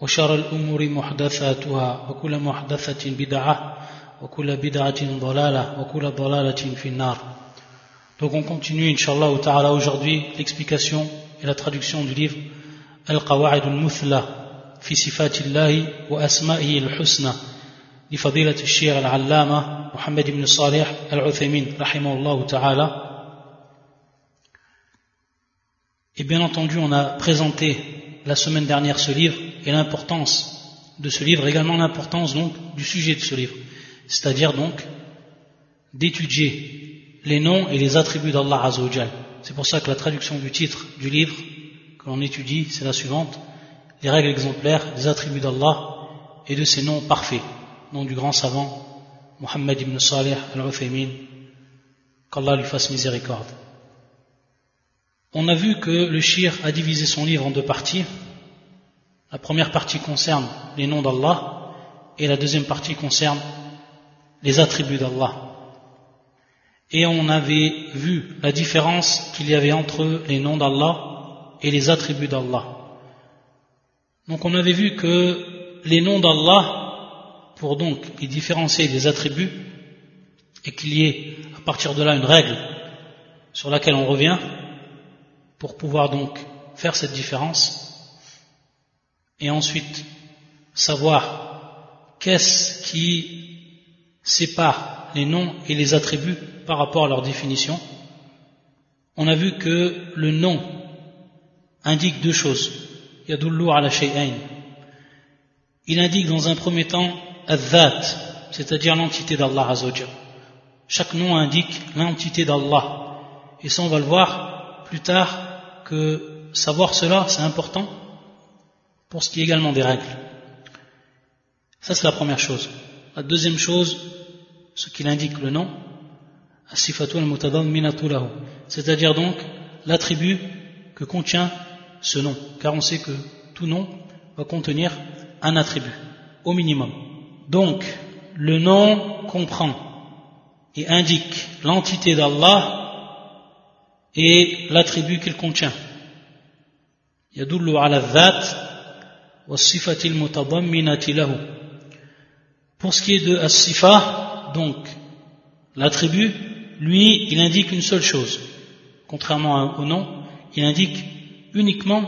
وشر الأمور محدثاتها وكل محدثة بدعة وكل بدعة ضلالة وكل ضلالة في النار Donc on continue, Inch'Allah ta'ala, aujourd'hui l'explication et la traduction du livre Al-Qawa'id al-Muthla fi sifatillahi wa asma'ihi al-husna لفضيلة الشيخ العلامة محمد بن صالح العثيمين رحمه الله ta'ala Et bien entendu, on a présenté la semaine dernière ce livre et l'importance de ce livre, également l'importance donc du sujet de ce livre, c'est-à-dire donc d'étudier les noms et les attributs d'Allah Azzawajal. C'est pour ça que la traduction du titre du livre que l'on étudie, c'est la suivante les règles exemplaires des attributs d'Allah et de ses noms parfaits, nom du grand savant Muhammad ibn Salih al-Uthaymin, qu'Allah lui fasse miséricorde. On a vu que le shir a divisé son livre en deux parties. La première partie concerne les noms d'Allah et la deuxième partie concerne les attributs d'Allah. Et on avait vu la différence qu'il y avait entre les noms d'Allah et les attributs d'Allah. Donc on avait vu que les noms d'Allah, pour donc les différencier des attributs, et qu'il y ait à partir de là une règle sur laquelle on revient, pour pouvoir donc faire cette différence et ensuite savoir qu'est-ce qui sépare les noms et les attributs par rapport à leur définition. On a vu que le nom indique deux choses. Il indique dans un premier temps al c'est-à-dire l'entité d'Allah Azzawajal. Chaque nom indique l'entité d'Allah. Et ça, on va le voir plus tard que savoir cela, c'est important pour ce qui est également des règles. Ça, c'est la première chose. La deuxième chose, ce qu'il indique le nom, c'est-à-dire donc l'attribut que contient ce nom, car on sait que tout nom va contenir un attribut, au minimum. Donc, le nom comprend et indique l'entité d'Allah et l'attribut qu'il contient. يدل على الذات والصفة المتضمنة له. Pour ce qui est de as-sifa, donc l'attribut, lui, il indique une seule chose. Contrairement au nom, il indique uniquement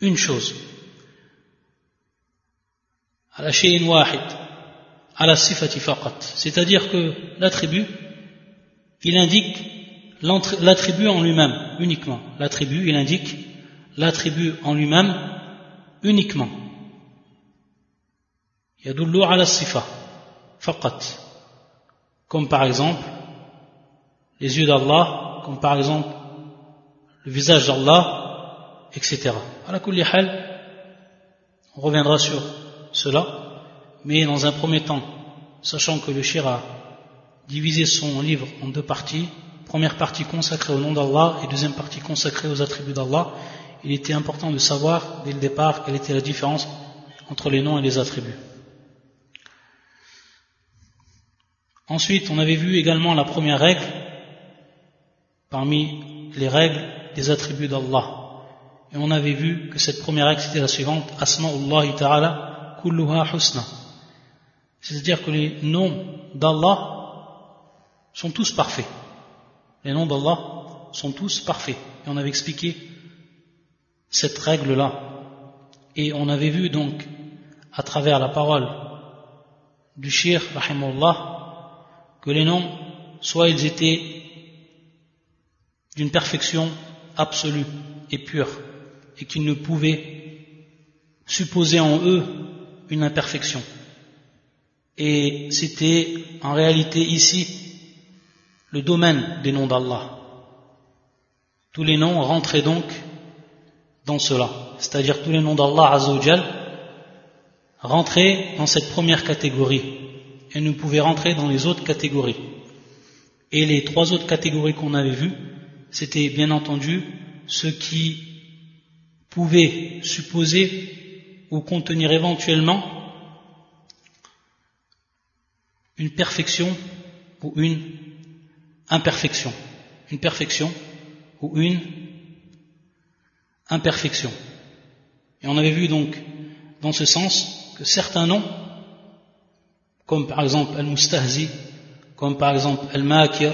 une chose. على شيء واحد على الصفة فقط. C'est-à-dire que l'attribut, il indique l'attribut en lui-même, uniquement. L'attribut, il indique l'attribut en lui-même, uniquement. Yadullu ala sifa, faqat. Comme par exemple, les yeux d'Allah, comme par exemple, le visage d'Allah, etc. À la on reviendra sur cela, mais dans un premier temps, sachant que le Shira a divisé son livre en deux parties, première partie consacrée au nom d'Allah et deuxième partie consacrée aux attributs d'Allah il était important de savoir dès le départ quelle était la différence entre les noms et les attributs. Ensuite, on avait vu également la première règle parmi les règles des attributs d'Allah. Et on avait vu que cette première règle c'était la suivante Asma'ullah ta'ala kulluha husna. C'est-à-dire que les noms d'Allah sont tous parfaits. Les noms d'Allah sont tous parfaits. Et on avait expliqué cette règle-là. Et on avait vu donc, à travers la parole du shir, rahimullah, que les noms, soit ils étaient d'une perfection absolue et pure, et qu'ils ne pouvaient supposer en eux une imperfection. Et c'était en réalité ici le domaine des noms d'Allah. Tous les noms rentraient donc dans cela. C'est-à-dire tous les noms d'Allah Azzawajal rentraient dans cette première catégorie et ne pouvaient rentrer dans les autres catégories. Et les trois autres catégories qu'on avait vues, c'était bien entendu ceux qui pouvaient supposer ou contenir éventuellement une perfection ou une imperfection. Une perfection ou une imperfection. Et on avait vu donc dans ce sens que certains noms, comme par exemple Al-Mustahzi, comme par exemple Al-Makir,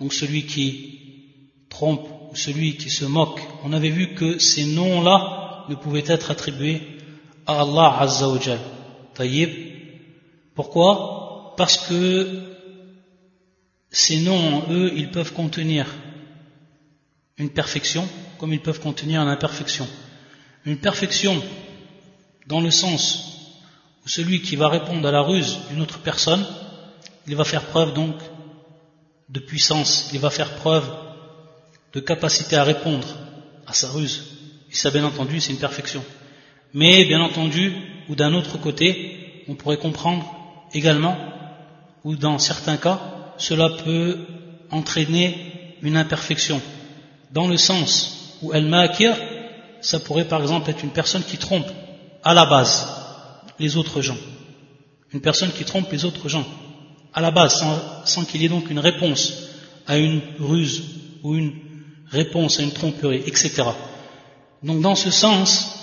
donc celui qui trompe ou celui qui se moque, on avait vu que ces noms-là ne pouvaient être attribués à Allah Azza wa Taïb. Pourquoi? Parce que ces noms, eux, ils peuvent contenir une perfection comme ils peuvent contenir une imperfection. Une perfection dans le sens où celui qui va répondre à la ruse d'une autre personne, il va faire preuve donc de puissance, il va faire preuve de capacité à répondre à sa ruse. Et ça, bien entendu, c'est une perfection. Mais, bien entendu, ou d'un autre côté, on pourrait comprendre également, ou dans certains cas, cela peut entraîner une imperfection, dans le sens ou al-makir, ça pourrait par exemple être une personne qui trompe à la base les autres gens. Une personne qui trompe les autres gens à la base, sans, qu'il y ait donc une réponse à une ruse ou une réponse à une tromperie, etc. Donc dans ce sens,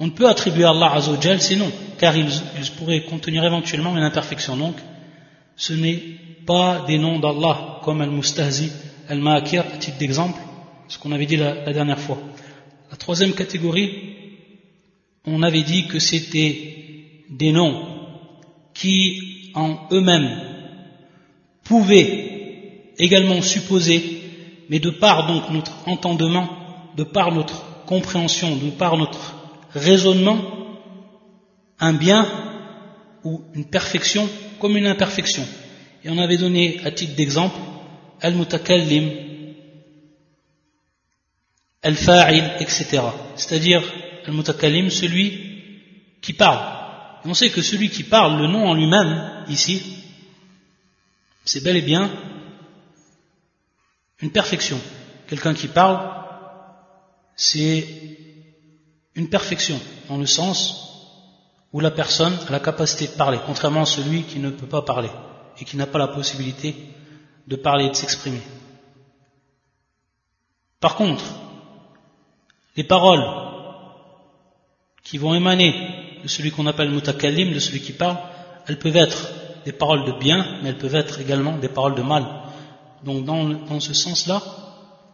on ne peut attribuer à Allah Azzawajal ces noms, car ils, ils pourraient contenir éventuellement une imperfection. Donc, ce n'est pas des noms d'Allah comme Al-Mustahzi, Al-Makir, à titre d'exemple, ce qu'on avait dit la, dernière fois. La troisième catégorie, on avait dit que c'était des noms qui en eux-mêmes pouvaient également supposer, mais de par donc notre entendement, de par notre compréhension, de par notre raisonnement, un bien ou une perfection comme une imperfection. Et on avait donné à titre d'exemple al-mutakallim al-fa'il, etc. C'est-à-dire, al-mutakalim, celui qui parle. Et on sait que celui qui parle, le nom en lui-même, ici, c'est bel et bien une perfection. Quelqu'un qui parle, c'est une perfection, dans le sens où la personne a la capacité de parler, contrairement à celui qui ne peut pas parler et qui n'a pas la possibilité de parler et de s'exprimer. Par contre, les paroles qui vont émaner de celui qu'on appelle mutakallim, de celui qui parle, elles peuvent être des paroles de bien, mais elles peuvent être également des paroles de mal. Donc dans, ce sens-là,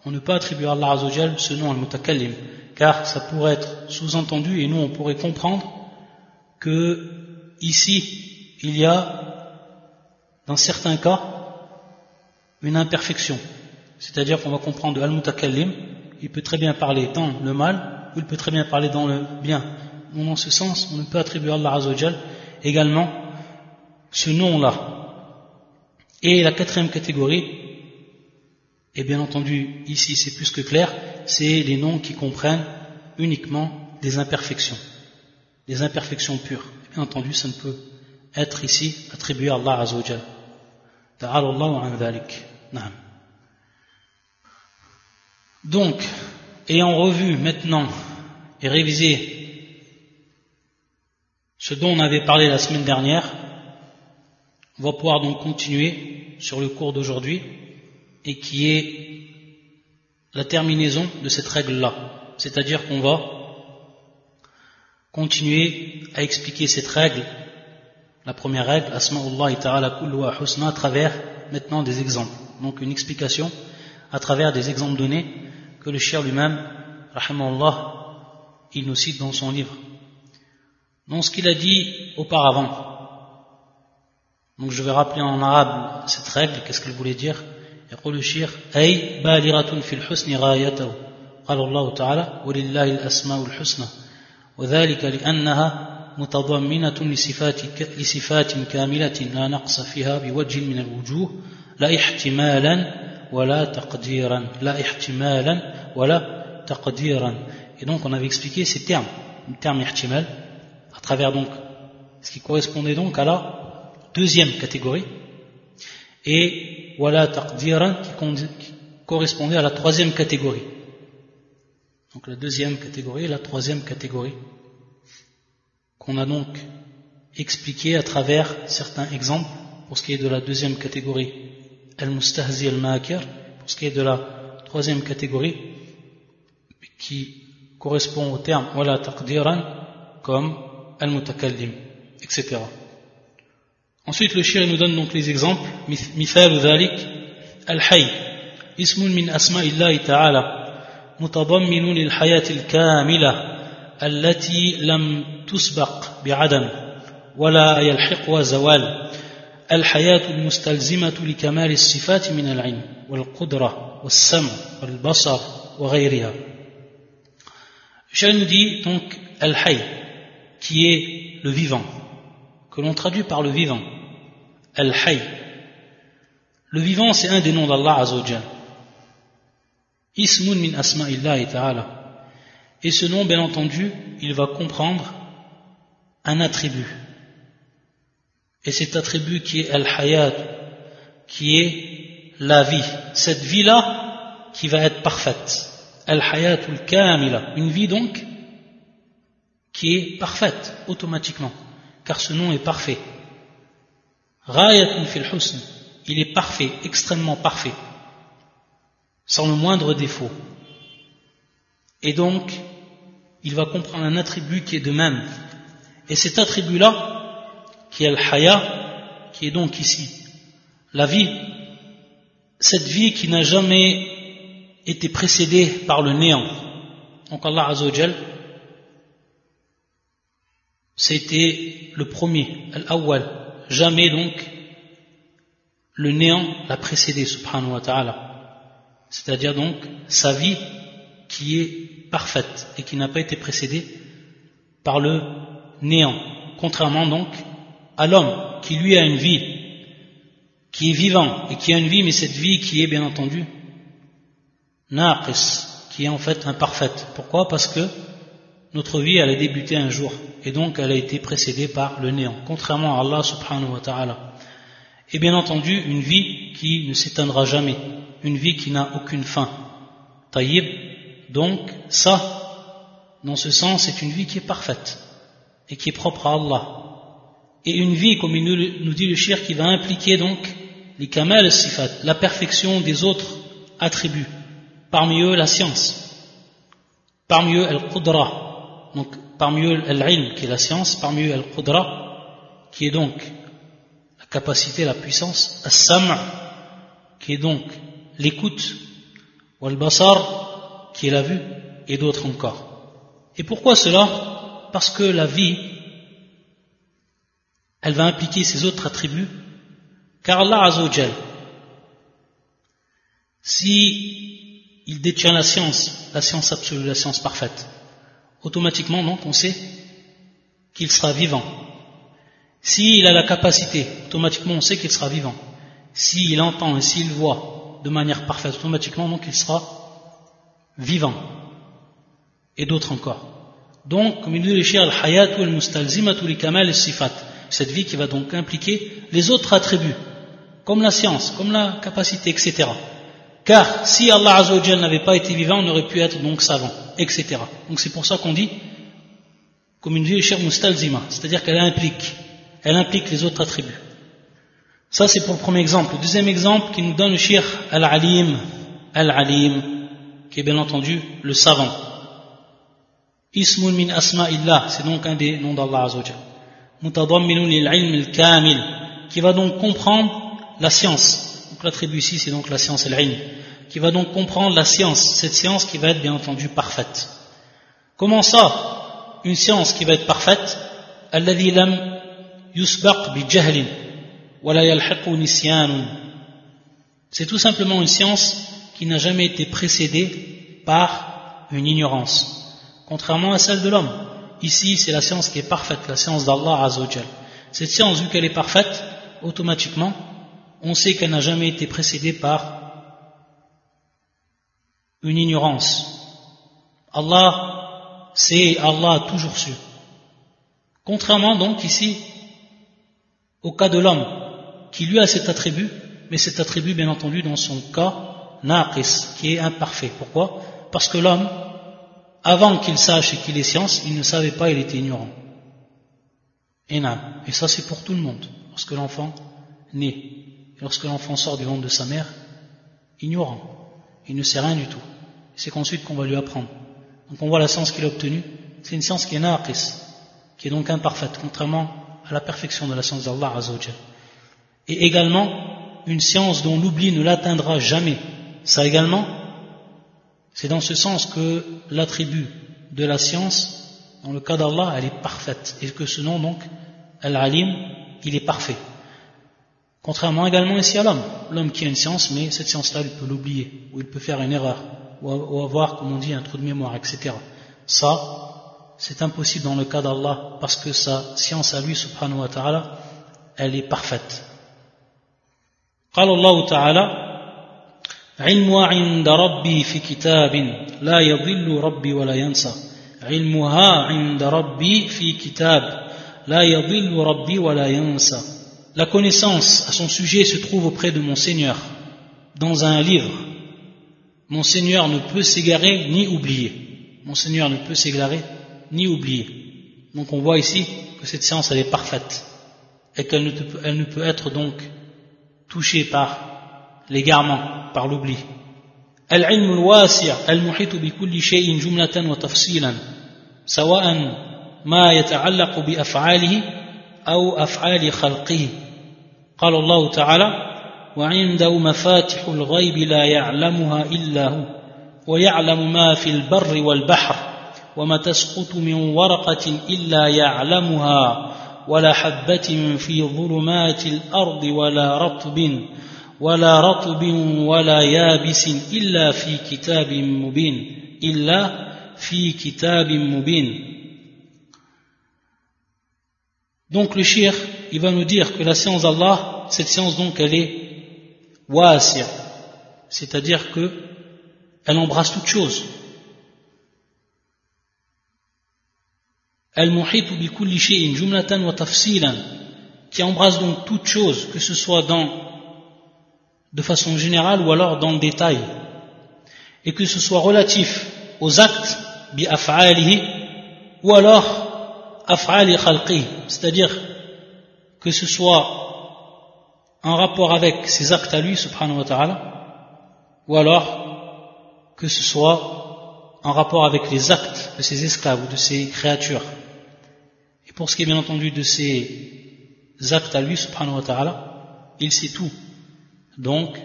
on ne peut attribuer à Allah ce nom al-mutakallim, car ça pourrait être sous-entendu et nous on pourrait comprendre que ici il y a dans certains cas une imperfection. C'est-à-dire qu'on va comprendre al-mutakallim il peut très bien parler dans le mal, ou il peut très bien parler dans le bien. Donc, dans ce sens, on ne peut attribuer à Allah Azzawajal également ce nom-là. Et la quatrième catégorie, et bien entendu, ici c'est plus que clair, c'est les noms qui comprennent uniquement des imperfections, des imperfections pures. bien entendu, ça ne peut être ici attribué à Allah Azzawajal. Ta'ala an dhalik. Donc, ayant revu maintenant et révisé ce dont on avait parlé la semaine dernière, on va pouvoir donc continuer sur le cours d'aujourd'hui et qui est la terminaison de cette règle-là. C'est-à-dire qu'on va continuer à expliquer cette règle, la première règle, Asma'ullah ta'ala kullu husna, à travers maintenant des exemples. Donc une explication à travers des exemples donnés que le cher lui-même, Allah, il nous cite dans son livre. Donc ce qu'il a dit auparavant. Donc je vais rappeler en arabe cette règle, qu'est-ce qu'elle voulait dire يقول الشيخ أي بالغة في الحسن غايته قال الله تعالى ولله الأسماء الحسنى وذلك لأنها متضمنة لصفات, لصفات كاملة لا نقص فيها بوجه من الوجوه لا احتمالا ولا تقديرا لا احتمالا ولا Et donc on avait expliqué ces termes, le terme ihtimal, à travers donc ce qui correspondait donc à la deuxième catégorie, et wala taqdiran qui correspondait à la troisième catégorie. Donc la deuxième catégorie et la troisième catégorie qu'on a donc expliqué à travers certains exemples pour ce qui est de la deuxième catégorie al-mustahzi al-makir pour ce qui est de la troisième catégorie qui correspond au terme wala taqdiran comme al-mutakallim etc. Ensuite le shir nous donne donc les exemples مثال ذلك الحي اسم من أسماء الله تعالى متضمن للحياة الكاملة التي لم تسبق بعدم ولا يلحقها زوال الحياة المستلزمة لكمال الصفات من العلم والقدرة والسمع والبصر وغيرها Je nous dit donc Al-Hayy, qui est le vivant, que l'on traduit par le vivant. Al-Hayy. Le vivant, c'est un des noms d'Allah Azzawajal. Ismun min asma'illahi ta'ala. Et ce nom, bien entendu, il va comprendre un attribut. Et cet attribut qui est Al-Hayat, qui est la vie. Cette vie-là qui va être parfaite. Al-Hayatul Kamila. Une vie donc qui est parfaite automatiquement. Car ce nom est parfait. Rayatun fil husn. Il est parfait, extrêmement parfait. Sans le moindre défaut. Et donc, il va comprendre un attribut qui est de même. Et cet attribut-là, qui est le haya, qui est donc ici la vie, cette vie qui n'a jamais été précédée par le néant. Donc Allah Azzawajal, c'était le premier, al-awwal. Jamais donc le néant l'a précédé, subhanahu wa ta'ala. C'est-à-dire donc sa vie qui est parfaite et qui n'a pas été précédée par le néant. Contrairement donc à l'homme qui lui a une vie, qui est vivant et qui a une vie, mais cette vie qui est bien entendu naqis, qui est en fait imparfaite. Pourquoi? Parce que notre vie, elle a débuté un jour et donc elle a été précédée par le néant, contrairement à Allah subhanahu wa ta'ala. Et bien entendu, une vie qui ne s'éteindra jamais, une vie qui n'a aucune fin. Taïb, donc ça, dans ce sens, c'est une vie qui est parfaite et qui est propre à Allah. Et une vie, comme il nous dit le shir, qui va impliquer donc les kamal sifat, la perfection des autres attributs, parmi eux la science, parmi eux al-qudra, donc parmi eux al-ilm qui est la science, parmi eux al-qudra qui est donc la capacité, la puissance, as-sam' qui est donc l'écoute, ou al-basar qui est la vue, et d'autres encore. Et pourquoi cela? Parce que la vie, elle va impliquer ces autres attributs, car Allah Azzawajal, si il détient la science, la science absolue, la science parfaite, automatiquement donc on sait qu'il sera vivant. S'il a la capacité, automatiquement on sait qu'il sera vivant. S'il entend et s'il voit de manière parfaite, automatiquement donc il sera vivant. Et d'autres encore. Donc, comme il dit le al-hayat al-mustalzimatu li kamal al-sifat cette vie qui va donc impliquer les autres attributs, comme la science, comme la capacité, etc. Car si Allah Azzawajal n'avait pas été vivant, on aurait pu être donc savant, etc. Donc c'est pour ça qu'on dit, comme une vie chère mustalzima, c'est-à-dire qu'elle implique, elle implique les autres attributs. Ça c'est pour le premier exemple. Le deuxième exemple qui nous donne le shir al-alim, al-alim, qui est bien entendu le savant. Ismun min asma illah, c'est donc un des noms d'Allah Azzawajal qui va donc comprendre la science. Donc l'attribut ici, c'est donc la science al qui va donc comprendre la science, cette science qui va être bien entendu parfaite. Comment ça Une science qui va être parfaite? C'est tout simplement une science qui n'a jamais été précédée par une ignorance, contrairement à celle de l'homme. Ici, c'est la science qui est parfaite, la science d'Allah Azzawajal. Cette science, vu qu'elle est parfaite, automatiquement, on sait qu'elle n'a jamais été précédée par une ignorance. Allah sait, Allah a toujours su. Contrairement donc ici au cas de l'homme, qui lui a cet attribut, mais cet attribut bien entendu dans son cas, naqis, qui est imparfait. Pourquoi? Parce que l'homme, avant qu'il sache et qu'il ait science, il ne savait pas, il était ignorant. Et, et ça c'est pour tout le monde. Lorsque l'enfant naît, lorsque l'enfant sort du ventre de sa mère, ignorant, il ne sait rien du tout. C'est qu'ensuite qu'on va lui apprendre. Donc on voit la science qu'il a obtenue, c'est une science qui est naqis, qui est donc imparfaite, contrairement à la perfection de la science d'Allah Azzawajal. Et également, une science dont l'oubli ne l'atteindra jamais. Ça également, c'est dans ce sens que l'attribut de la science, dans le cas d'Allah, elle est parfaite. Et que ce nom, donc, Al-Alim, il est parfait. Contrairement également ici à l'homme. L'homme qui a une science, mais cette science-là, il peut l'oublier, ou il peut faire une erreur, ou avoir, comme on dit, un trou de mémoire, etc. Ça, c'est impossible dans le cas d'Allah, parce que sa science à lui, subhanahu wa ta'ala, elle est parfaite. قال الله تعالى علمها عند ربي في كتاب لا يضل ربي ولا ينسى علمها عند ربي في كتاب لا يضل ربي ولا ينسى La connaissance à son sujet se trouve auprès de mon Seigneur dans un livre. Mon Seigneur ne peut s'égarer ni oublier. Mon Seigneur ne peut s'égarer ni oublier. Donc on voit ici que cette science elle est parfaite et qu'elle ne, elle ne peut être donc touché par l'égarement, par l'oubli. العلم الواسع المحيط بكل شيء جملة وتفصيلا سواء ما يتعلق بأفعاله أو أفعال خلقه قال الله تعالى وعنده مفاتح الغيب لا يعلمها إلا هو ويعلم ما في البر والبحر وما تسقط من ورقة إلا يعلمها ولا حبة في ظلمات الأرض ولا رطب ولا رطب ولا يابس إلا في كتاب مبين إلا في كتاب مبين Donc le shir, il va nous dire que la science d'Allah, cette science donc elle est wasir, c'est-à-dire que elle embrasse toute chose. Al-Muhitu bi jumlatan wa qui embrasse donc toute chose, que ce soit dans, de façon générale ou alors dans le détail, et que ce soit relatif aux actes bi af'alihi, ou alors af'ali khalqi, c'est-à-dire que ce soit en rapport avec ses actes à lui, subhanahu wa ta'ala, ou alors que ce soit en rapport avec les actes de ses esclaves ou de ses créatures. Pour ce qui est bien entendu de ses actes à lui, subhanahu wa il sait tout. Donc,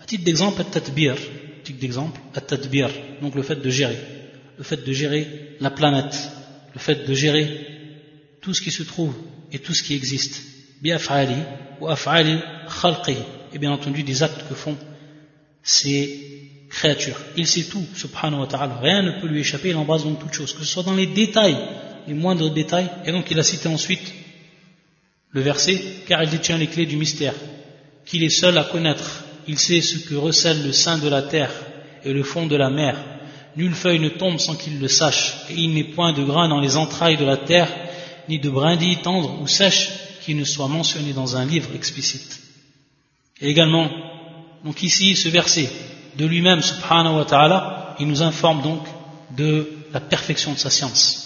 à titre d'exemple, at-tadbir, titre d'exemple, at-tadbir, donc le fait de gérer, le fait de gérer la planète, le fait de gérer tout ce qui se trouve et tout ce qui existe, bi-af'ali ou af'ali khalqi, et bien entendu des actes que font ces créatures. Il sait tout, subhanahu wa ta'ala, rien ne peut lui échapper, il embrasse donc toute chose, que ce soit dans les détails les moindres détails. Et donc il a cité ensuite le verset, car il détient les clés du mystère, qu'il est seul à connaître. Il sait ce que recèle le sein de la terre et le fond de la mer. Nulle feuille ne tombe sans qu'il le sache, et il n'est point de grain dans les entrailles de la terre, ni de brindilles tendres ou sèches qui ne soient mentionnées dans un livre explicite. Et également, donc ici, ce verset de lui-même, subhanahu il nous informe donc de la perfection de sa science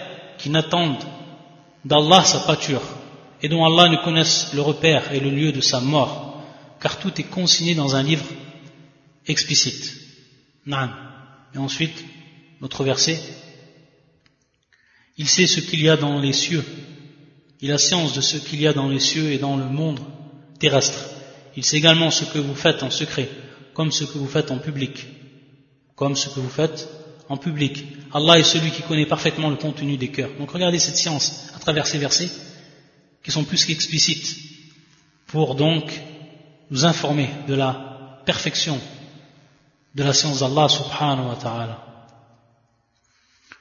qui n'attendent d'Allah sa pâture et dont Allah ne connaisse le repère et le lieu de sa mort, car tout est consigné dans un livre explicite. Et ensuite, notre verset, il sait ce qu'il y a dans les cieux, il a science de ce qu'il y a dans les cieux et dans le monde terrestre. Il sait également ce que vous faites en secret, comme ce que vous faites en public, comme ce que vous faites en public. Allah est celui qui connaît parfaitement le contenu des cœurs. Donc regardez cette science à travers ces versets qui sont plus qu'explicites pour donc nous informer de la perfection de la science d'Allah subhanahu wa ta'ala.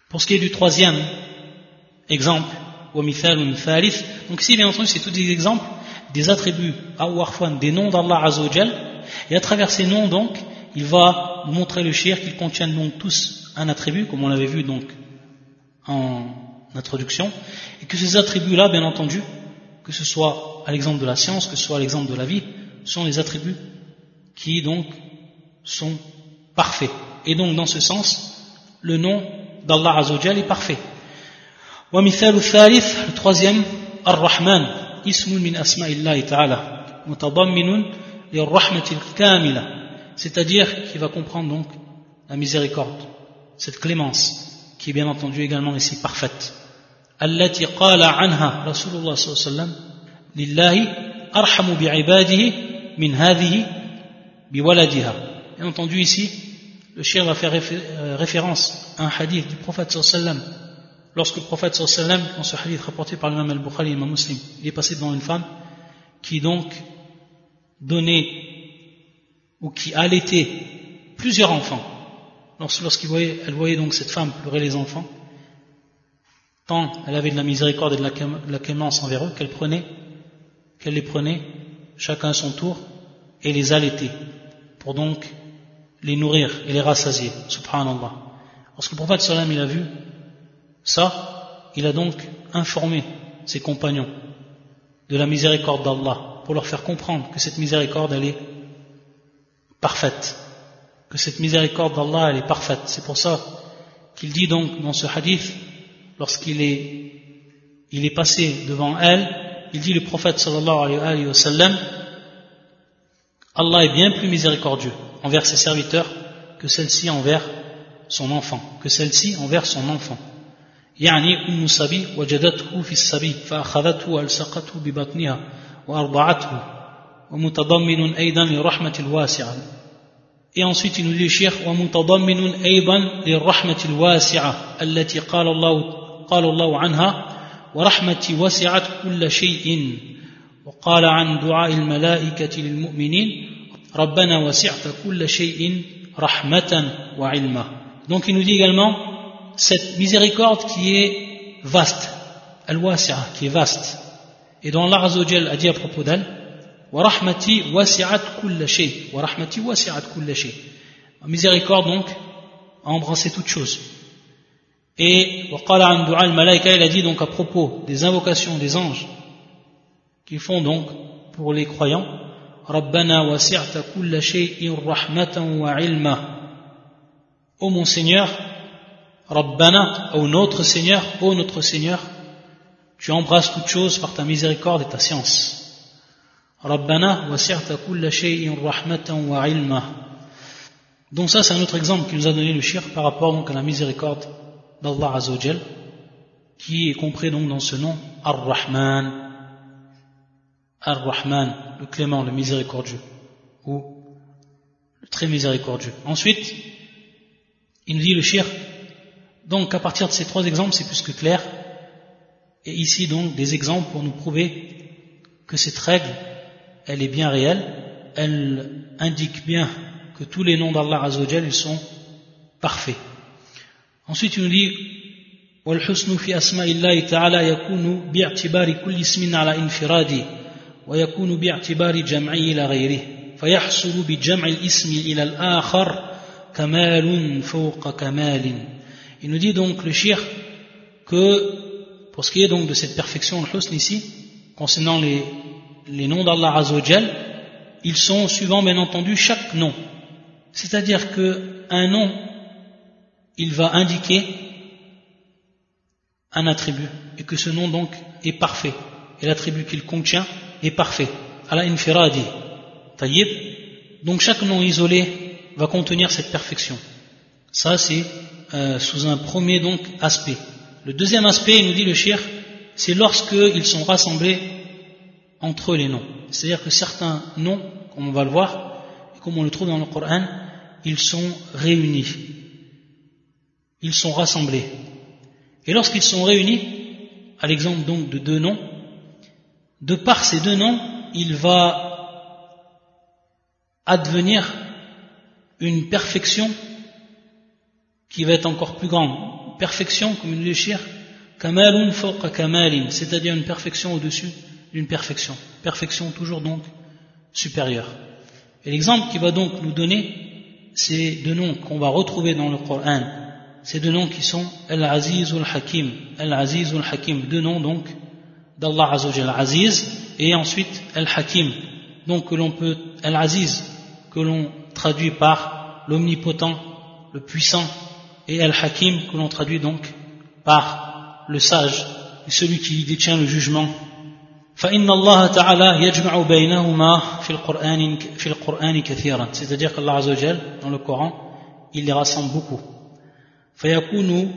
Pour ce qui est du troisième exemple, donc ici bien entendu c'est tous des exemples des attributs, des noms d'Allah Azzawajal, et à travers ces noms donc, il va montrer le shir qu'ils contiennent donc tous un attribut, comme on l'avait vu donc en introduction, et que ces attributs-là, bien entendu, que ce soit à l'exemple de la science, que ce soit à l'exemple de la vie, sont les attributs qui donc sont parfaits. Et donc dans ce sens, le nom d'Allah Azzawajal est parfait. le troisième, Ar-Rahman, ismun min asma'illahi ta'ala, mutadamminun lirrahmatil kamila, c'est-à-dire qu'il va comprendre donc la miséricorde, cette clémence, qui est bien entendu également ici parfaite. التي قال عنها رسول الله صلى الله عليه وسلم لله أرحم بعباده من هذه بولدها Bien entendu ici, le chien va faire euh, référence à un hadith du prophète sallallahu alayhi wa sallam lorsque le prophète sallam, dans ce hadith rapporté par l'imam al-Bukhari et l'imam muslim, il est passé devant une femme qui donc donnait ou qui allaitait plusieurs enfants. Lorsqu'elle voyait, voyait donc cette femme pleurer les enfants, tant elle avait de la miséricorde et de la clémence envers eux, qu'elle prenait, qu'elle les prenait, chacun à son tour, et les allaitait, pour donc les nourrir et les rassasier, subhanallah. Lorsque le prophète sallam, il a vu ça, il a donc informé ses compagnons de la miséricorde d'Allah pour leur faire comprendre que cette miséricorde, elle est parfaite, que cette miséricorde d'Allah, elle est parfaite. C'est pour ça qu'il dit donc dans ce hadith, lorsqu'il est, il est passé devant elle, il dit le prophète sallallahu alayhi wa sallam, Allah est bien plus miséricordieux envers ses serviteurs que celle-ci envers son enfant, que celle-ci envers son enfant. يعني أم صبي وجدته في الصبي فأخذته وألصقته ببطنها وأرضعته ومتضمن أيضا للرحمة الواسعة. Et ensuite il nous dit Cheikh ومتضمن أيضا للرحمة الواسعة التي قال الله قال الله عنها ورحمتي وسعت كل شيء. وقال عن دعاء الملائكة للمؤمنين ربنا وسعت كل شيء رحمة وعلما. Donc il nous dit également cette miséricorde qui est vaste, al-wasi'a, qui est vaste, et dont Allah Azzawajal a dit à propos d'elle, wasi'at kulla shay, wa rahmati wasi'at kulla shay. Miséricorde donc a embrassé toute chose. Et qala an du'a al-malaika, il a dit donc à propos des invocations des anges qu'ils font donc pour les croyants, wasi'ta kulla shay'in rahmatan wa ilma. Ô mon Seigneur, Rabbana, ô notre Seigneur, ô notre Seigneur, tu embrasses toutes choses par ta miséricorde et ta science. Rabbana, wa. Donc ça, c'est un autre exemple qui nous a donné le shir par rapport donc à la miséricorde d'Allah Azzawajal, qui est compris donc dans ce nom, Ar-Rahman. Ar-Rahman, le clément, le miséricordieux, ou le très miséricordieux. Ensuite, il nous dit le shir, donc à partir de ces trois exemples, c'est plus que clair. Et ici donc des exemples pour nous prouver que cette règle, elle est bien réelle, elle indique bien que tous les noms d'Allah Azzawajal, ils sont parfaits. Ensuite il nous dit والحسن في أسماء الله تعالى يكون باعتبار كل اسم على انفراده ويكون باعتبار جمعه إلى غيره فيحصل بجمع الاسم إلى الآخر كمال فوق كمال il nous dit donc le shir que pour ce qui est donc de cette perfection, le husn ici, concernant les, les noms d'Allah Azzawajal, ils sont suivant bien entendu chaque nom. C'est-à-dire que un nom, il va indiquer un attribut et que ce nom donc est parfait et l'attribut qu'il contient est parfait. Allah infiradi, tayyib. Donc chaque nom isolé va contenir cette perfection. Ça c'est euh, sous un premier donc aspect. Le deuxième aspect, il nous dit le shir, c'est lorsqu'ils sont rassemblés entre les noms. C'est-à-dire que certains noms, comme on va le voir, comme on le trouve dans le Coran, ils sont réunis. ils sont rassemblés. Et lorsqu'ils sont réunis, à l'exemple donc de deux noms, de par ces deux noms, il va advenir une perfection qui va être encore plus grande. Perfection, comme il dit le kamalun kamalin, c'est-à-dire une perfection au-dessus d'une perfection. Perfection toujours donc supérieure. Et l'exemple qui va donc nous donner, c'est deux noms qu'on va retrouver dans le Coran. Ces deux noms qui sont Al-Aziz Al-Hakim. Al-Aziz Al-Hakim. Deux noms donc d'Allah Azzawajal. Al-Aziz et ensuite Al-Hakim. Donc que l'on peut, Al-Aziz, que l'on traduit par l'omnipotent, le puissant, et Al-Hakim que l'on traduit donc par le sage, celui qui détient le jugement فإن الله تعالى يجمع بينهما في القرآن في القرآن كثيرا. C'est-à-dire qu'Allah عز وجل dans le Coran il les rassemble beaucoup. فيكون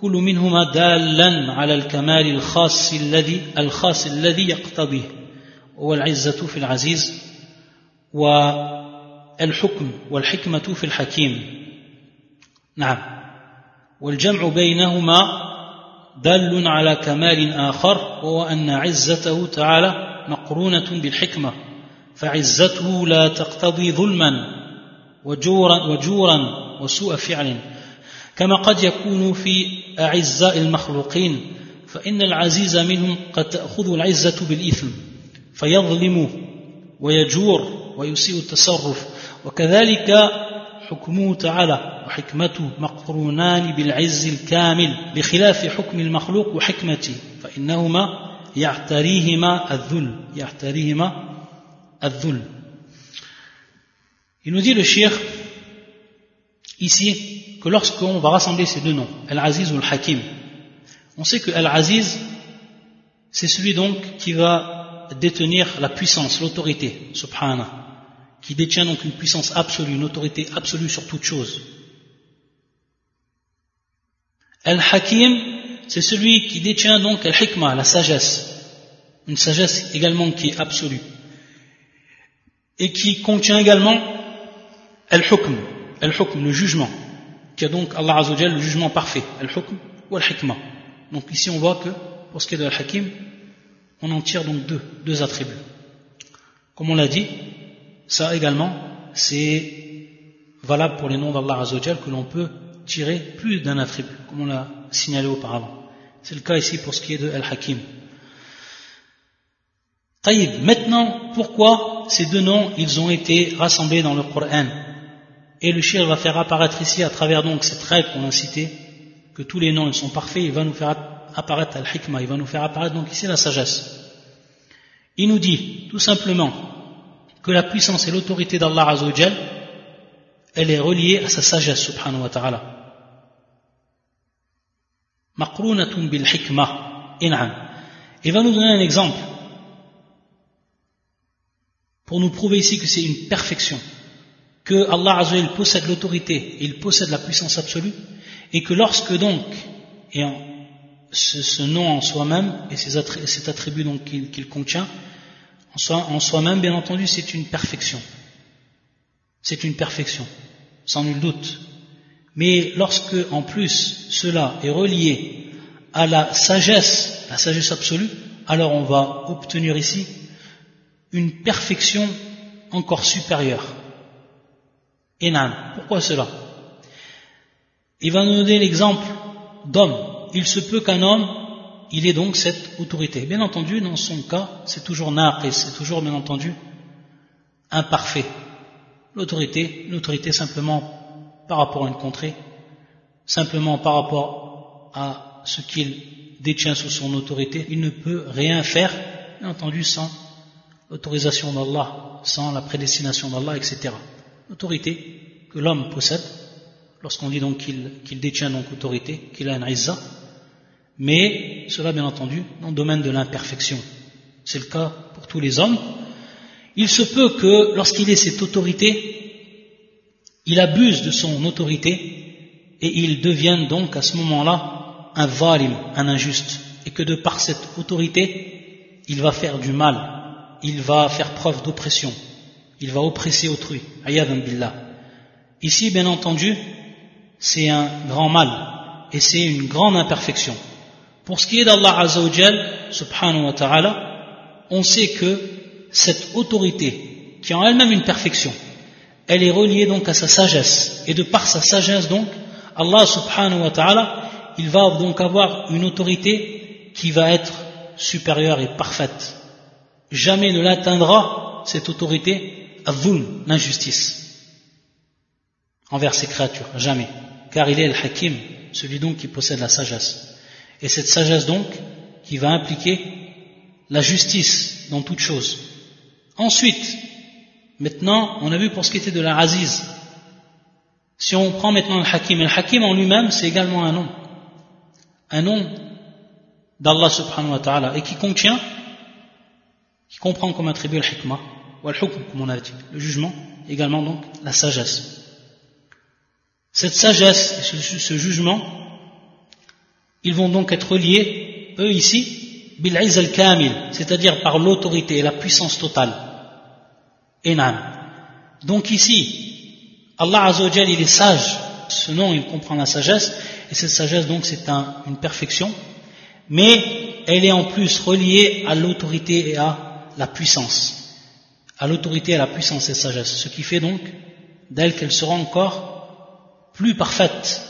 كل منهما دالا على الكمال الخاص الذي الخاص الذي يقتضيه. هو العزة في العزيز والحكم والحكمة في الحكيم. نعم. والجمع بينهما دال على كمال آخر وهو أن عزته تعالى مقرونة بالحكمة فعزته لا تقتضي ظلما وجورا, وجورا وسوء فعل. كما قد يكون في أعزاء المخلوقين فإن العزيز منهم قد تأخذ العزة بالإثم فيظلم ويجور ويسيء التصرف. وكذلك حكمه تعالى وحكمته مقرونان بالعز الكامل بخلاف حكم المخلوق وحكمته فإنهما يعتريهما الذل يعتريهما الذل Il nous dit le shir ici que lorsqu'on va rassembler ces deux noms, Al-Aziz ou Al-Hakim, on sait que Al-Aziz, c'est celui donc qui va détenir la puissance, l'autorité, subhanah, qui détient donc une puissance absolue, une autorité absolue sur toute chose. Al-Hakim, c'est celui qui détient donc Al-Hikmah, la sagesse, une sagesse également qui est absolue, et qui contient également Al-Hukm, Al-Hukm, le jugement, qui a donc Allah Azzawajal, le jugement parfait, Al-Hukm ou Al-Hikmah. Donc ici on voit que, pour ce qui est de Al-Hakim, on en tire donc deux, deux attributs. Comme on l'a dit, ça également, c'est valable pour les noms d'Allah Azzawajal que l'on peut tirer plus d'un attribut, comme on l'a signalé auparavant. C'est le cas ici pour ce qui est de Al-Hakim. Taïb, maintenant, pourquoi ces deux noms, ils ont été rassemblés dans le Coran Et le shir va faire apparaître ici, à travers donc cette règle qu'on a citée, que tous les noms ils sont parfaits, il va nous faire apparaître Al-Hikmah, il va nous faire apparaître donc ici la sagesse. Il nous dit, tout simplement, que la puissance et l'autorité d'Allah Azzawajal, elle est reliée à sa sagesse, subhanahu wa ta'ala. Maqrunatun bil hikmah, in'am. Il va nous donner un exemple pour nous prouver ici que c'est une perfection, que Allah Azzawajal possède l'autorité, il possède la puissance absolue, et que lorsque donc, et ce, nom en soi-même et cet attribut qu'il contient, en soi-même, bien entendu, c'est une perfection. C'est une perfection, sans nul doute. Mais lorsque, en plus, cela est relié à la sagesse, la sagesse absolue, alors on va obtenir ici une perfection encore supérieure. Enan. Pourquoi cela? Il va nous donner l'exemple d'homme. Il se peut qu'un homme il est donc cette autorité. Bien entendu, dans son cas, c'est toujours naqis, c'est toujours, bien entendu, imparfait. L'autorité, l'autorité simplement par rapport à une contrée, simplement par rapport à ce qu'il détient sous son autorité, il ne peut rien faire, bien entendu, sans l'autorisation d'Allah, sans la prédestination d'Allah, etc. L'autorité que l'homme possède, lorsqu'on dit donc qu'il détient donc autorité, qu'il a un izza, mais cela bien entendu dans le domaine de l'imperfection. C'est le cas pour tous les hommes. Il se peut que lorsqu'il ait cette autorité, il abuse de son autorité et il devienne donc à ce moment-là un valim, un injuste, et que de par cette autorité, il va faire du mal, il va faire preuve d'oppression, il va oppresser autrui. Billah. Ici, bien entendu, c'est un grand mal et c'est une grande imperfection. Pour ce qui est d'Allah Azzawajal, subhanahu wa ta'ala, on sait que cette autorité, qui en elle-même une perfection, elle est reliée donc à sa sagesse. Et de par sa sagesse donc, Allah subhanahu wa ta'ala, il va donc avoir une autorité qui va être supérieure et parfaite. Jamais ne l'atteindra cette autorité à l'injustice, envers ses créatures, jamais. Car il est le hakim, celui donc qui possède la sagesse. Et cette sagesse donc, qui va impliquer la justice dans toute chose. Ensuite, maintenant, on a vu pour ce qui était de la aziz. Si on prend maintenant le hakim, le hakim en lui-même, c'est également un nom. Un nom d'Allah subhanahu wa ta'ala, et qui contient, qui comprend comme attribut le hikmah, ou le hukm, comme on a dit, le jugement, également donc la sagesse. Cette sagesse ce, jugement, ils vont donc être liés, eux ici, bil al-kamil, c'est-à-dire par l'autorité et la puissance totale. Enam. Donc ici, Allah Azzawajal, il est sage. Ce nom, il comprend la sagesse. Et cette sagesse, donc, c'est une perfection. Mais elle est en plus reliée à l'autorité et à la puissance. À l'autorité et à la puissance et sagesse. Ce qui fait donc d'elle qu'elle sera encore plus parfaite.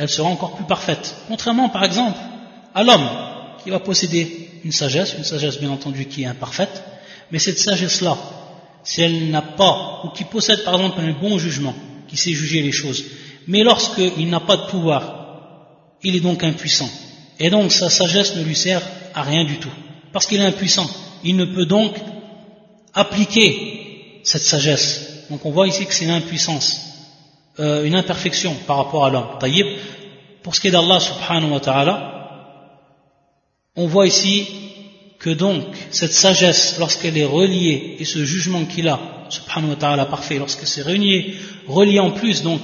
Elle sera encore plus parfaite. Contrairement, par exemple, à l'homme qui va posséder une sagesse, une sagesse bien entendu qui est imparfaite, mais cette sagesse-là, si elle n'a pas, ou qui possède par exemple un bon jugement, qui sait juger les choses, mais lorsqu'il n'a pas de pouvoir, il est donc impuissant. Et donc sa sagesse ne lui sert à rien du tout, parce qu'il est impuissant. Il ne peut donc appliquer cette sagesse. Donc on voit ici que c'est une impuissance, euh, une imperfection par rapport à l'homme. Pour ce qui est d'Allah subhanahu wa ta'ala, on voit ici que donc cette sagesse, lorsqu'elle est reliée, et ce jugement qu'il a, subhanahu wa ta'ala parfait, lorsque c'est relié, relié en plus donc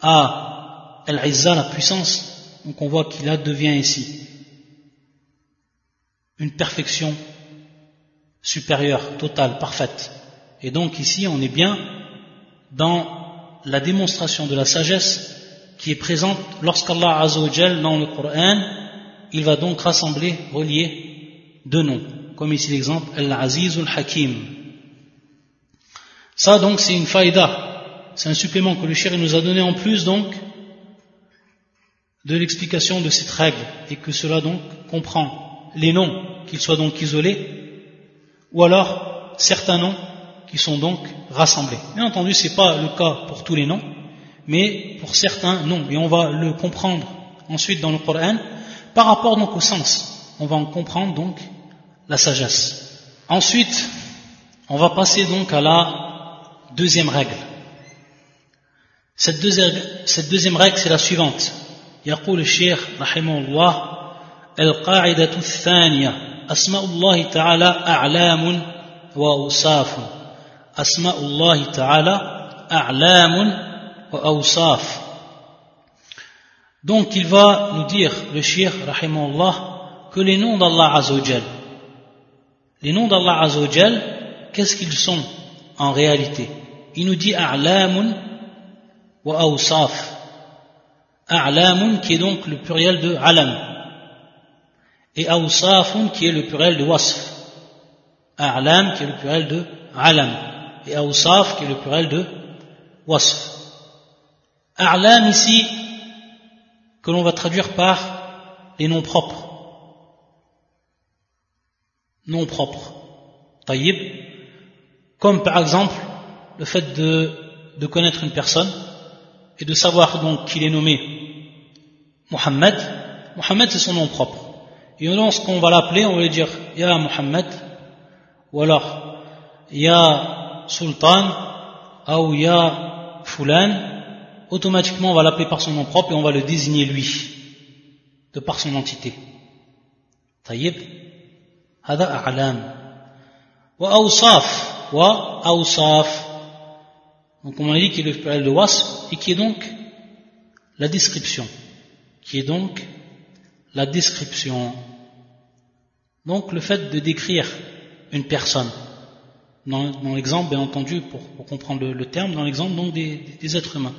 à Al-Izza, la puissance, donc on voit qu'il devient ici une perfection supérieure, totale, parfaite. Et donc ici on est bien dans la démonstration de la sagesse qui est présente lorsqu'Allah Azzawajal dans le Coran, il va donc rassembler, relier deux noms, comme ici l'exemple Al-Aziz Al-Hakim. Ça donc c'est une faïda, c'est un supplément que le shir nous a donné en plus donc de l'explication de cette règle et que cela donc comprend les noms qu'ils soient donc isolés ou alors certains noms qui sont donc rassemblés. Bien entendu, ce n'est pas le cas pour tous les noms, mais pour certains noms. Et on va le comprendre ensuite dans le Coran par rapport donc au sens. On va en comprendre donc la sagesse. Ensuite, on va passer donc à la deuxième règle. Cette deuxième, cette deuxième règle, c'est la suivante. يقول الشيخ رحمه الله القاعدة الثانية أسماء الله تعالى أعلام وأوصاف أسماء الله تعالى أعلام وأوصاف Donc il va nous dire, le shir, rahimahullah, que les noms d'Allah Azzawajal, les noms d'Allah Azzawajal, qu'est-ce qu'ils sont en réalité Il nous dit A'lamun wa awsaf. A'lamun qui est donc le pluriel de alam. Et awsafun qui est le pluriel de wasf. A'lam qui est le pluriel de alam. Et awsaf qui est le pluriel de wasf. A'lam ici, que l'on va traduire par les noms propres non propre. Taïb, comme par exemple le fait de, de connaître une personne et de savoir donc qu'il est nommé Mohammed. Mohammed c'est son nom propre. Et lorsqu'on va l'appeler, on va lui dire Ya Mohammed, ou alors Ya Sultan, ou Ya Fulan. Automatiquement, on va l'appeler par son nom propre et on va le désigner lui, de par son entité. Taïb. هذا أعلام وأوصاف وأوصاف donc on a dit qu'il est le pluriel de wasf et qui est donc la description qui est donc la description donc le fait de décrire une personne dans, l'exemple bien entendu pour, comprendre le, terme dans l'exemple donc des, des, êtres humains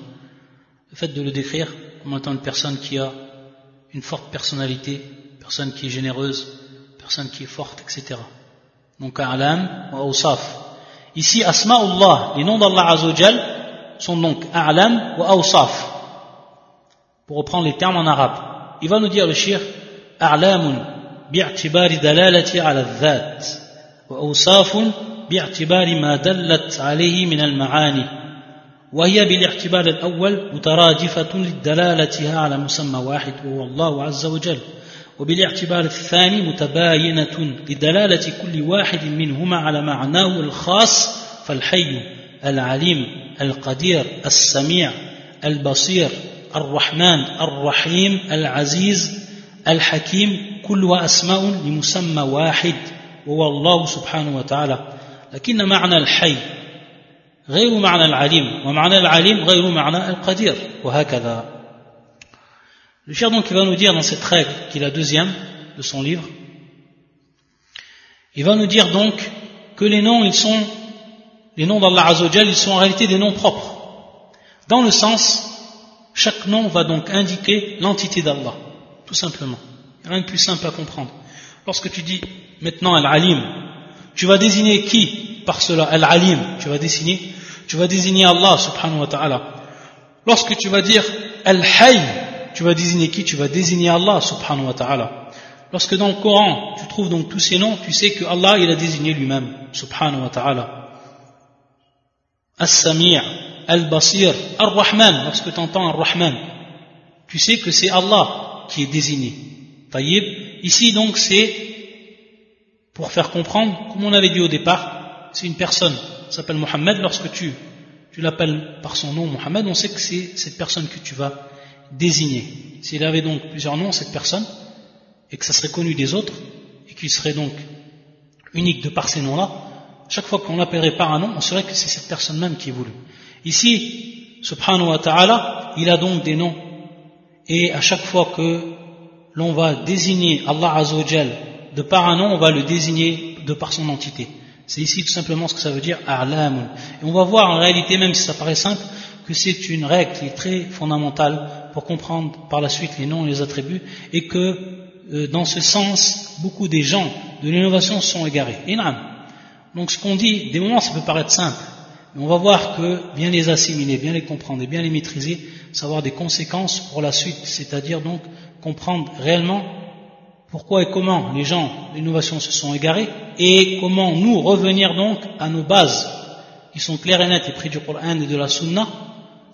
le fait de le décrire comme étant une personne qui a une forte personnalité, personne qui est généreuse, personne qui est forte, etc. Donc a'lam wa awsaf. Ici, asma'ullah, les noms d'Allah Azzawajal sont donc a'lam wa awsaf. Pour reprendre les termes en arabe. Il va nous dire le shir a'lamun bi'atibari dalalati ala dhat wa awsafun bi'atibari ma dallat alayhi min al-ma'ani. وهي بالاعتبار الأول مترادفة لدلالتها على مسمى واحد وهو الله عز وجل وبالاعتبار الثاني متباينة لدلالة كل واحد منهما على معناه الخاص فالحي العليم القدير السميع البصير الرحمن الرحيم العزيز الحكيم كلها أسماء لمسمى واحد وهو الله سبحانه وتعالى لكن معنى الحي غير معنى العليم ومعنى العليم غير معنى القدير وهكذا Le cher donc il va nous dire dans cette règle, qui est la deuxième de son livre, il va nous dire donc que les noms, ils sont, les noms d'Allah Azzawajal, ils sont en réalité des noms propres. Dans le sens, chaque nom va donc indiquer l'entité d'Allah, tout simplement. Rien de plus simple à comprendre. Lorsque tu dis maintenant Al-Alim, tu vas désigner qui par cela? Al-Alim, tu vas désigner, tu vas désigner Allah subhanahu wa ta'ala. Lorsque tu vas dire Al-Hayy, tu vas désigner qui? Tu vas désigner Allah subhanahu wa ta'ala. Lorsque dans le Coran, tu trouves donc tous ces noms, tu sais que Allah, il a désigné lui-même, subhanahu wa ta'ala. As-Sami' Al-Basir, Ar-Rahman, lorsque tu entends Ar-Rahman, tu sais que c'est Allah qui est désigné. Taïb, ici donc c'est, pour faire comprendre, comme on avait dit au départ, c'est une personne, s'appelle Mohammed, lorsque tu, tu l'appelles par son nom Mohammed, on sait que c'est cette personne que tu vas désigné. S'il avait donc plusieurs noms, cette personne, et que ça serait connu des autres, et qu'il serait donc unique de par ces noms-là, chaque fois qu'on l'appellerait par un nom, on saurait que c'est cette personne même qui est voulue. Ici, subhanahu wa ta'ala, il a donc des noms, et à chaque fois que l'on va désigner Allah Azzawajal de par un nom, on va le désigner de par son entité. C'est ici tout simplement ce que ça veut dire a'lamun. Et on va voir en réalité, même si ça paraît simple, que c'est une règle qui est très fondamentale pour comprendre par la suite les noms et les attributs, et que euh, dans ce sens, beaucoup des gens de l'innovation sont égarés. Donc ce qu'on dit, des moments ça peut paraître simple, mais on va voir que bien les assimiler, bien les comprendre et bien les maîtriser, ça va avoir des conséquences pour la suite, c'est-à-dire donc comprendre réellement pourquoi et comment les gens l'innovation se sont égarés et comment nous revenir donc à nos bases qui sont claires et nettes et près du Coran et de la Sunna?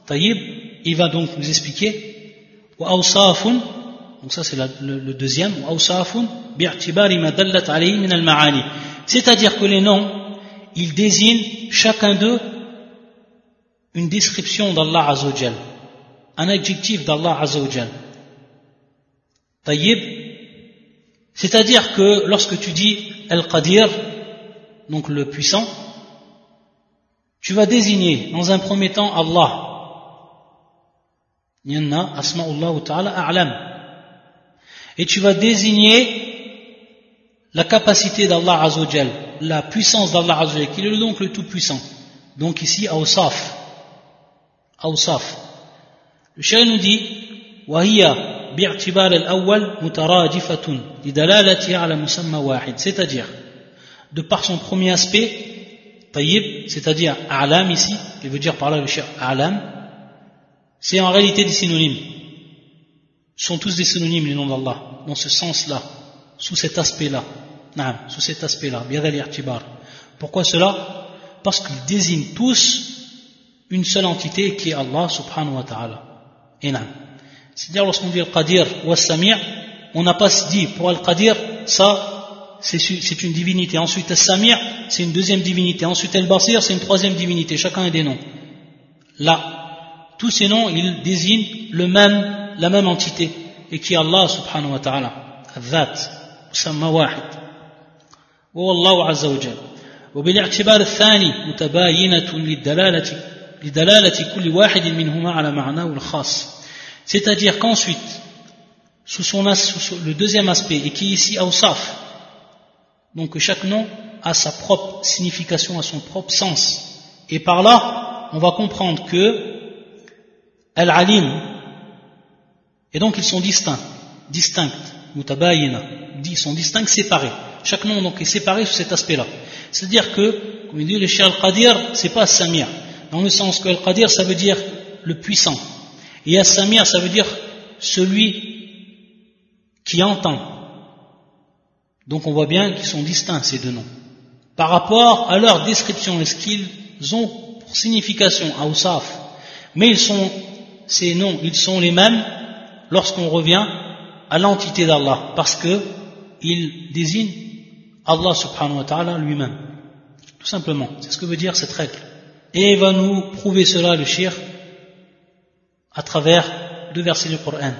Taïb, il va donc nous expliquer. Donc ça c'est le, deuxième c'est-à-dire que les noms ils désignent chacun d'eux une description d'Allah Azzawajal un adjectif d'Allah Azzawajal Taïb c'est-à-dire que lorsque tu dis Al-Qadir donc le puissant tu vas désigner dans un premier temps Allah et tu vas désigner la capacité d'Allah Azzawajal, la puissance d'Allah Azzawajal, qui est donc le Tout-Puissant. Donc ici, Awsaf. Awsaf. Le chien nous dit, c'est-à-dire de par son premier aspect tayyib c'est-à-dire a'lam ici il veut dire par là le cher a'lam c'est en réalité des synonymes. Ce sont tous des synonymes, les noms d'Allah, dans ce sens-là, sous cet aspect-là. sous cet aspect-là, Pourquoi cela? Parce qu'ils désignent tous une seule entité qui est Allah subhanahu wa ta'ala. C'est-à-dire lorsqu'on dit Al-Qadir ou Al-Sami' on n'a pas dit pour Al-Qadir, ça c'est une divinité. Ensuite Al-Sami' c'est une deuxième divinité. Ensuite Al-Basir c'est une troisième divinité. Chacun a des noms. Là, tous ces noms, ils désignent le même, la même entité, et qui est Allah subhanahu wa ta'ala, الذات مسمى واحد وهو الله عز وجل وبالاعتبار الثاني متباينة للدلالة لدلالة كل واحد منهما على معناه الخاص c'est-à-dire qu'ensuite sous, son, sous le deuxième aspect et qui est ici Awsaf donc chaque nom a sa propre signification, a son propre sens et par là on va comprendre que Al-Alim. Et donc ils sont distincts, distincts, mutabayina. Ils sont distincts, séparés. Chaque nom donc est séparé sur cet aspect-là. C'est-à-dire que, comme il dit le Cheikh Al-Qadir, c'est pas Samir. Dans le sens que Al-Qadir, ça veut dire le puissant. Et As-Samir, ça veut dire celui qui entend. Donc on voit bien qu'ils sont distincts, ces deux noms. Par rapport à leur description, est-ce qu'ils ont pour signification Awsaf Mais ils sont, ces noms, ils sont les mêmes lorsqu'on revient à l'entité d'Allah, parce qu'ils désignent Allah subhanahu wa ta'ala lui-même. Tout simplement. C'est ce que veut dire cette règle. Et il va nous prouver cela, le shir, à travers deux versets du Coran.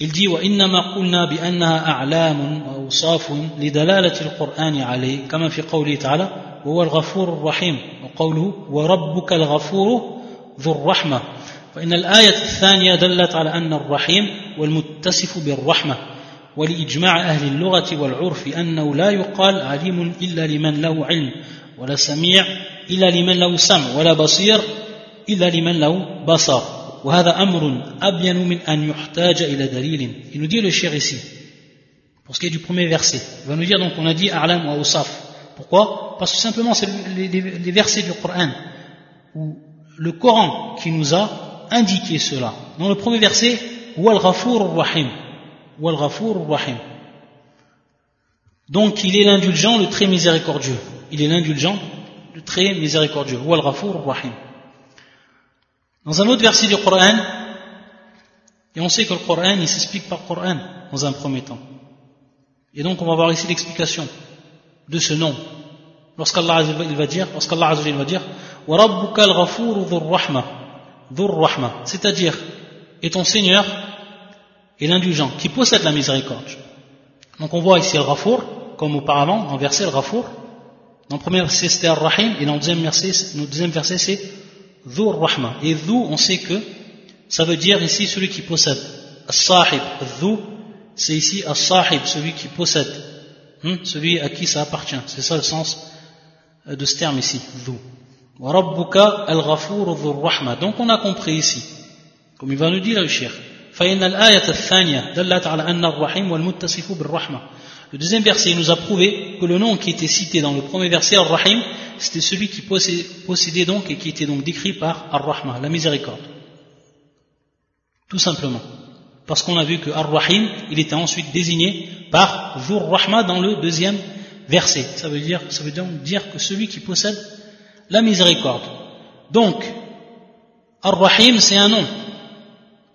Il dit وإنما قلنا بأنها أعلام وأوصاف لدلالة القرآن عليه كما في قوله تعالى وهو الغفور الرحيم وقوله وربك الغفور ذو الرحمة فإن الآية الثانية دلت على أن الرحيم والمتصف بالرحمة ولإجماع أهل اللغة والعرف أنه لا يقال عليم إلا لمن له علم ولا سميع إلا لمن له سمع ولا بصير إلا لمن له بصر Il nous dit le cher ici, pour ce qui est du premier verset. Il va nous dire donc, on a dit A'lam wa Usaf. Pourquoi? Parce que simplement, c'est les, versets du Coran, ou le Coran qui nous a indiqué cela. Dans le premier verset, Wal Ghafour Rahim. Wal Ghafour Rahim. Donc, il est l'indulgent, le très miséricordieux. Il est l'indulgent, le très miséricordieux. Wal Ghafour Rahim. Dans un autre verset du Coran, et on sait que le Coran, il s'explique par Coran dans un premier temps. Et donc on va voir ici l'explication de ce nom. Lorsqu'Allah va dire, lorsqu'Allah va dire, c'est-à-dire, et ton Seigneur est l'indulgent, qui possède la miséricorde. Donc on voit ici le Ghafour, comme auparavant, le verset le Ghafour. Dans le premier verset c'était Ar-Rahim, et dans le deuxième verset c'est Dhur Rahma. Et Dhu, on sait que ça veut dire ici celui qui possède. As-Sahib, Dhu, c'est ici As-Sahib, celui qui possède. Hmm? Celui à qui ça appartient. C'est ça le sens de ce terme ici, Dhu. Rabbuka al-Ghafur Dhur Rahma. Donc on a compris ici, comme il va nous dire le Cheikh. فإن الآية الثانية دلت على أن الرحيم والمتصف بالرحمة. le deuxième verset nous a prouvé que le nom qui était cité dans le premier verset, Ar-Rahim, c'était celui qui possédait donc et qui était donc décrit par Ar-Rahma, la miséricorde. Tout simplement. Parce qu'on a vu que Ar-Rahim, il était ensuite désigné par Dhur Rahma dans le deuxième verset. Ça veut dire, ça veut donc dire que celui qui possède la miséricorde. Donc, Ar-Rahim, c'est un nom.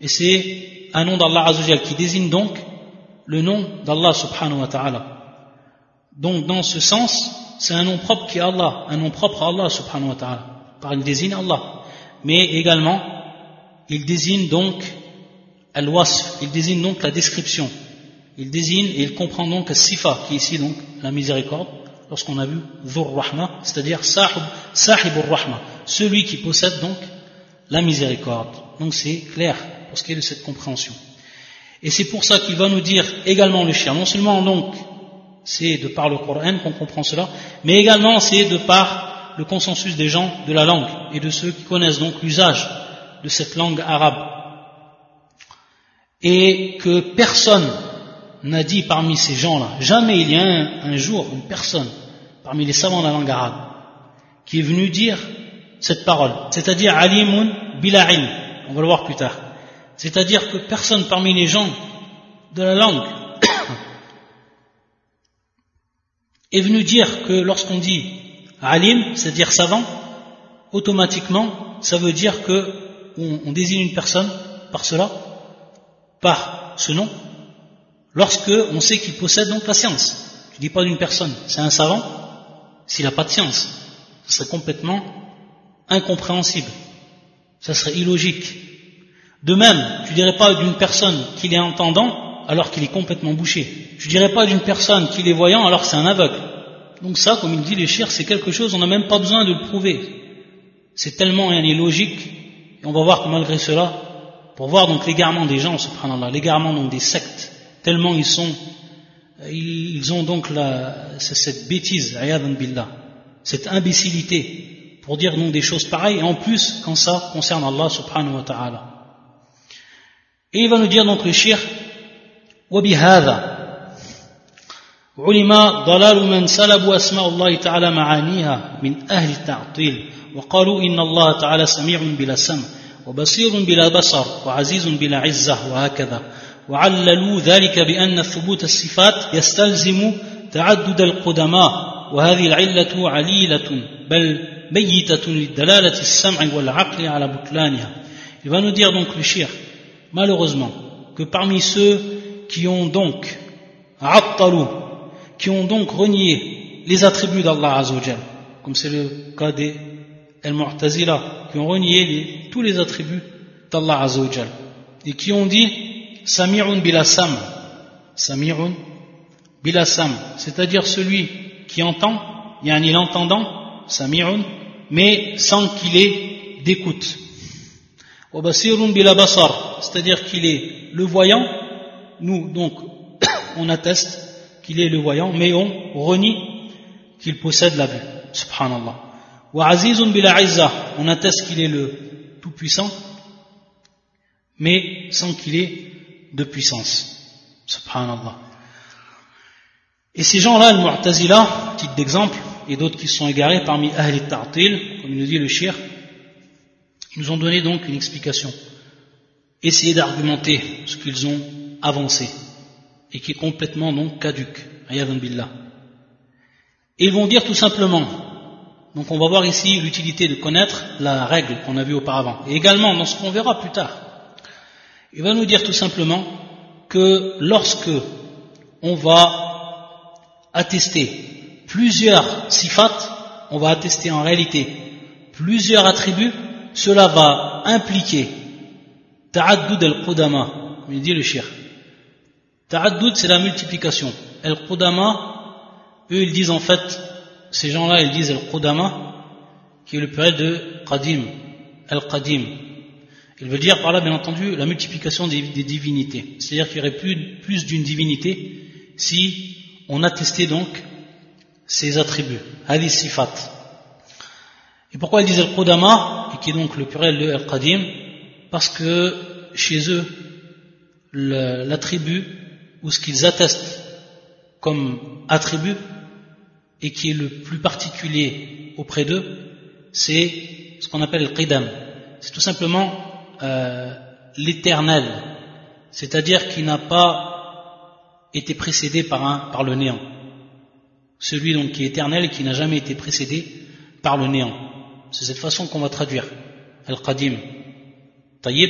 Et c'est un nom d'Allah Azzawajal qui désigne donc le nom d'Allah subhanahu wa ta'ala. Donc, dans ce sens, c'est un nom propre qui est Allah, un nom propre à Allah subhanahu wa ta'ala. Par il désigne Allah. Mais également, il désigne donc al-wasf, il désigne donc la description. Il désigne et il comprend donc sifa, qui est ici donc la miséricorde, lorsqu'on a vu dhur rahma, c'est-à-dire sahib, sahibur rahma, celui qui possède donc la miséricorde. Donc c'est clair pour ce qui est de cette compréhension. Et c'est pour ça qu'il va nous dire également le chien, non seulement donc c'est de par le Coran qu'on comprend cela, mais également c'est de par le consensus des gens de la langue et de ceux qui connaissent donc l'usage de cette langue arabe. Et que personne n'a dit parmi ces gens-là, jamais il y a un, jour une personne parmi les savants de la langue arabe qui est venu dire cette parole, c'est-à-dire alimun bila'in, on va le voir plus tard. C'est-à-dire que personne parmi les gens de la langue est venu dire que lorsqu'on dit alim, c'est-à-dire savant, automatiquement, ça veut dire que on, désigne une personne par cela, par ce nom, lorsque on sait qu'il possède donc la science. Je ne dis pas d'une personne, c'est un savant, s'il n'a pas de science, ce serait complètement incompréhensible, ça serait illogique. De même, tu dirais pas d'une personne qu'il est entendant alors qu'il est complètement bouché. Je dirais pas d'une personne qu'il est voyant alors que c'est un aveugle. Donc ça, comme il dit les chirs, c'est quelque chose, on n'a même pas besoin de le prouver. C'est tellement rien logique, et on va voir que malgré cela, pour voir donc l'égarement des gens, subhanallah, l'égarement des sectes, tellement ils sont, ils ont donc la, cette bêtise, billah, cette imbécilité, pour dire donc des choses pareilles, et en plus quand ça concerne Allah subhanahu wa ta'ala. Et il va nous dire donc le shir, وبهذا علم ضلال من سلبوا أسماء الله تعالى معانيها من أهل التعطيل وقالوا إن الله تعالى سميع بلا سمع وبصير بلا بصر وعزيز بلا عزة وهكذا. وعللوا ذلك بأن ثبوت الصفات يستلزم تعدد القدماء وهذه العلة عليلة بل ميتة لدلالة السمع والعقل على بطلانها. Il va nous dire donc le malheureusement, que parmi ceux qui ont donc qui ont donc renié les attributs d'Allah Azzawajal, comme c'est le cas des Al-Mu'tazila, qui ont renié tous les attributs d'Allah Azzawajal, et qui ont dit Samirun bilasam, Samirun bilasam, c'est-à-dire celui qui entend, yani l'entendant, Samirun, mais sans qu'il ait d'écoute. C'est-à-dire qu'il est le voyant, nous donc on atteste qu'il est le voyant, mais on renie qu'il possède la vue. Subhanallah. On atteste qu'il est le tout-puissant, mais sans qu'il ait de puissance. Subhanallah. Et ces gens-là, le Mu'tazila, titre d'exemple, et d'autres qui sont égarés parmi Ahl Tartil, comme nous dit le shir, nous ont donné donc une explication. Essayez d'argumenter ce qu'ils ont avancé et qui est complètement donc caduque. billah. Et ils vont dire tout simplement, donc on va voir ici l'utilité de connaître la règle qu'on a vue auparavant, et également dans ce qu'on verra plus tard. Il va nous dire tout simplement que lorsque on va attester plusieurs sifat, on va attester en réalité plusieurs attributs, cela va impliquer ta'addud al-qudama, il dit le shir, Ta'addoud, c'est la multiplication. El-Qudama, eux, ils disent en fait, ces gens-là, ils disent El-Qudama, qui est le pluriel de Qadim, El-Qadim. Il veut dire par là, bien entendu, la multiplication des, divinités. C'est-à-dire qu'il y aurait plus, d'une divinité si on attestait donc ces attributs, hadith sifat. Pourquoi ils disent El-Qudama, et qui est donc le pluriel de El-Qadim Parce que chez eux, l'attribut ou ce qu'ils attestent comme attribut et qui est le plus particulier auprès d'eux, c'est ce qu'on appelle le qidam. C'est tout simplement euh, l'éternel, c'est-à-dire qui n'a pas été précédé par, un, par le néant. Celui donc qui est éternel et qui n'a jamais été précédé par le néant. C'est cette façon qu'on va traduire al-qadim, tayyib,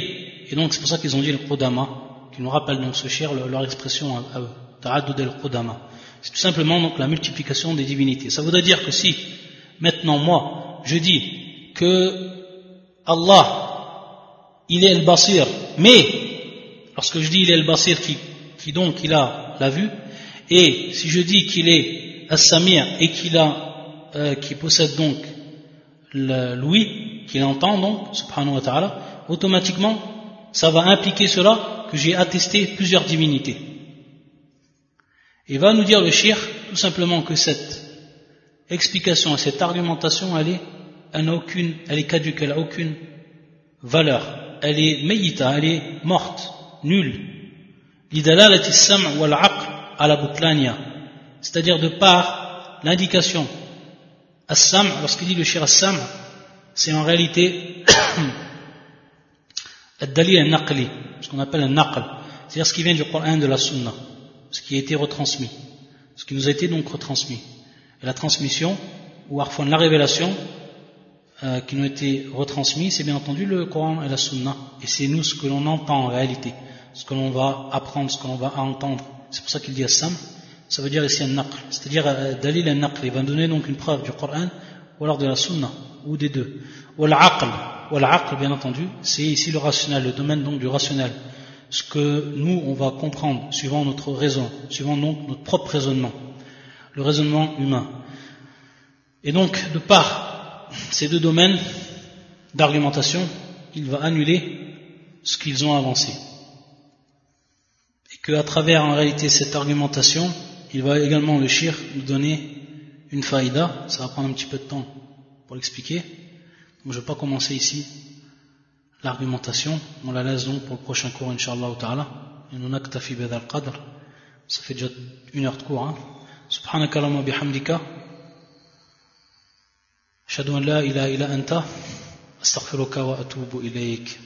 et donc c'est pour ça qu'ils ont dit le qudama, qui nous rappelle donc ce cher leur expression à eux, qudama C'est tout simplement donc la multiplication des divinités. Ça voudrait dire que si maintenant moi je dis que Allah il est le basir, mais lorsque je dis il est le basir qui, qui donc il a la vue, et si je dis qu'il est as-samir et qu'il a euh, qui possède donc l'ouïe, qu'il entend donc, subhanahu wa ta'ala, automatiquement ça va impliquer cela que j'ai attesté plusieurs divinités. Et va nous dire le shir tout simplement que cette explication, cette argumentation, elle est, elle n'a aucune, elle est caduque, elle n'a aucune valeur. Elle est meïta, elle est morte, nulle. C'est-à-dire de par l'indication. As-sam, lorsqu'il dit le shir as-sam, c'est en réalité ad-dalil al-naqli ce qu'on appelle un naql, c'est-à-dire ce qui vient du Coran de la Sunna, ce qui a été retransmis, ce qui nous a été donc retransmis. Et la transmission, ou parfois la révélation, euh, qui nous a été retransmis, c'est bien entendu le Coran et la Sunna. Et c'est nous ce que l'on entend en réalité, ce que l'on va apprendre, ce que l'on va entendre. C'est pour ça qu'il dit Assam, ça veut dire ici un naql, c'est-à-dire euh, dalil un naql. Il va donner donc une preuve du Coran ou alors de la Sunna, ou des deux. Ou l'aql, ou bien entendu, c'est ici le rationnel, le domaine donc du rationnel. Ce que nous, on va comprendre suivant notre raison, suivant donc notre propre raisonnement, le raisonnement humain. Et donc, de par ces deux domaines d'argumentation, il va annuler ce qu'ils ont avancé. Et qu'à travers en réalité cette argumentation, il va également le shir nous donner une faïda, ça va prendre un petit peu de temps pour l'expliquer, je ne vais pas commencer ici l'argumentation. On la laisse donc pour le prochain cours, Inch'Allah ta'ala. Et nous naktafi bidal qadr. Ça fait déjà une heure de cours. Hein. سبحانك اللهم بحمدك أشهد أن لا إله إلا أنت أستغفرك وأتوب إليك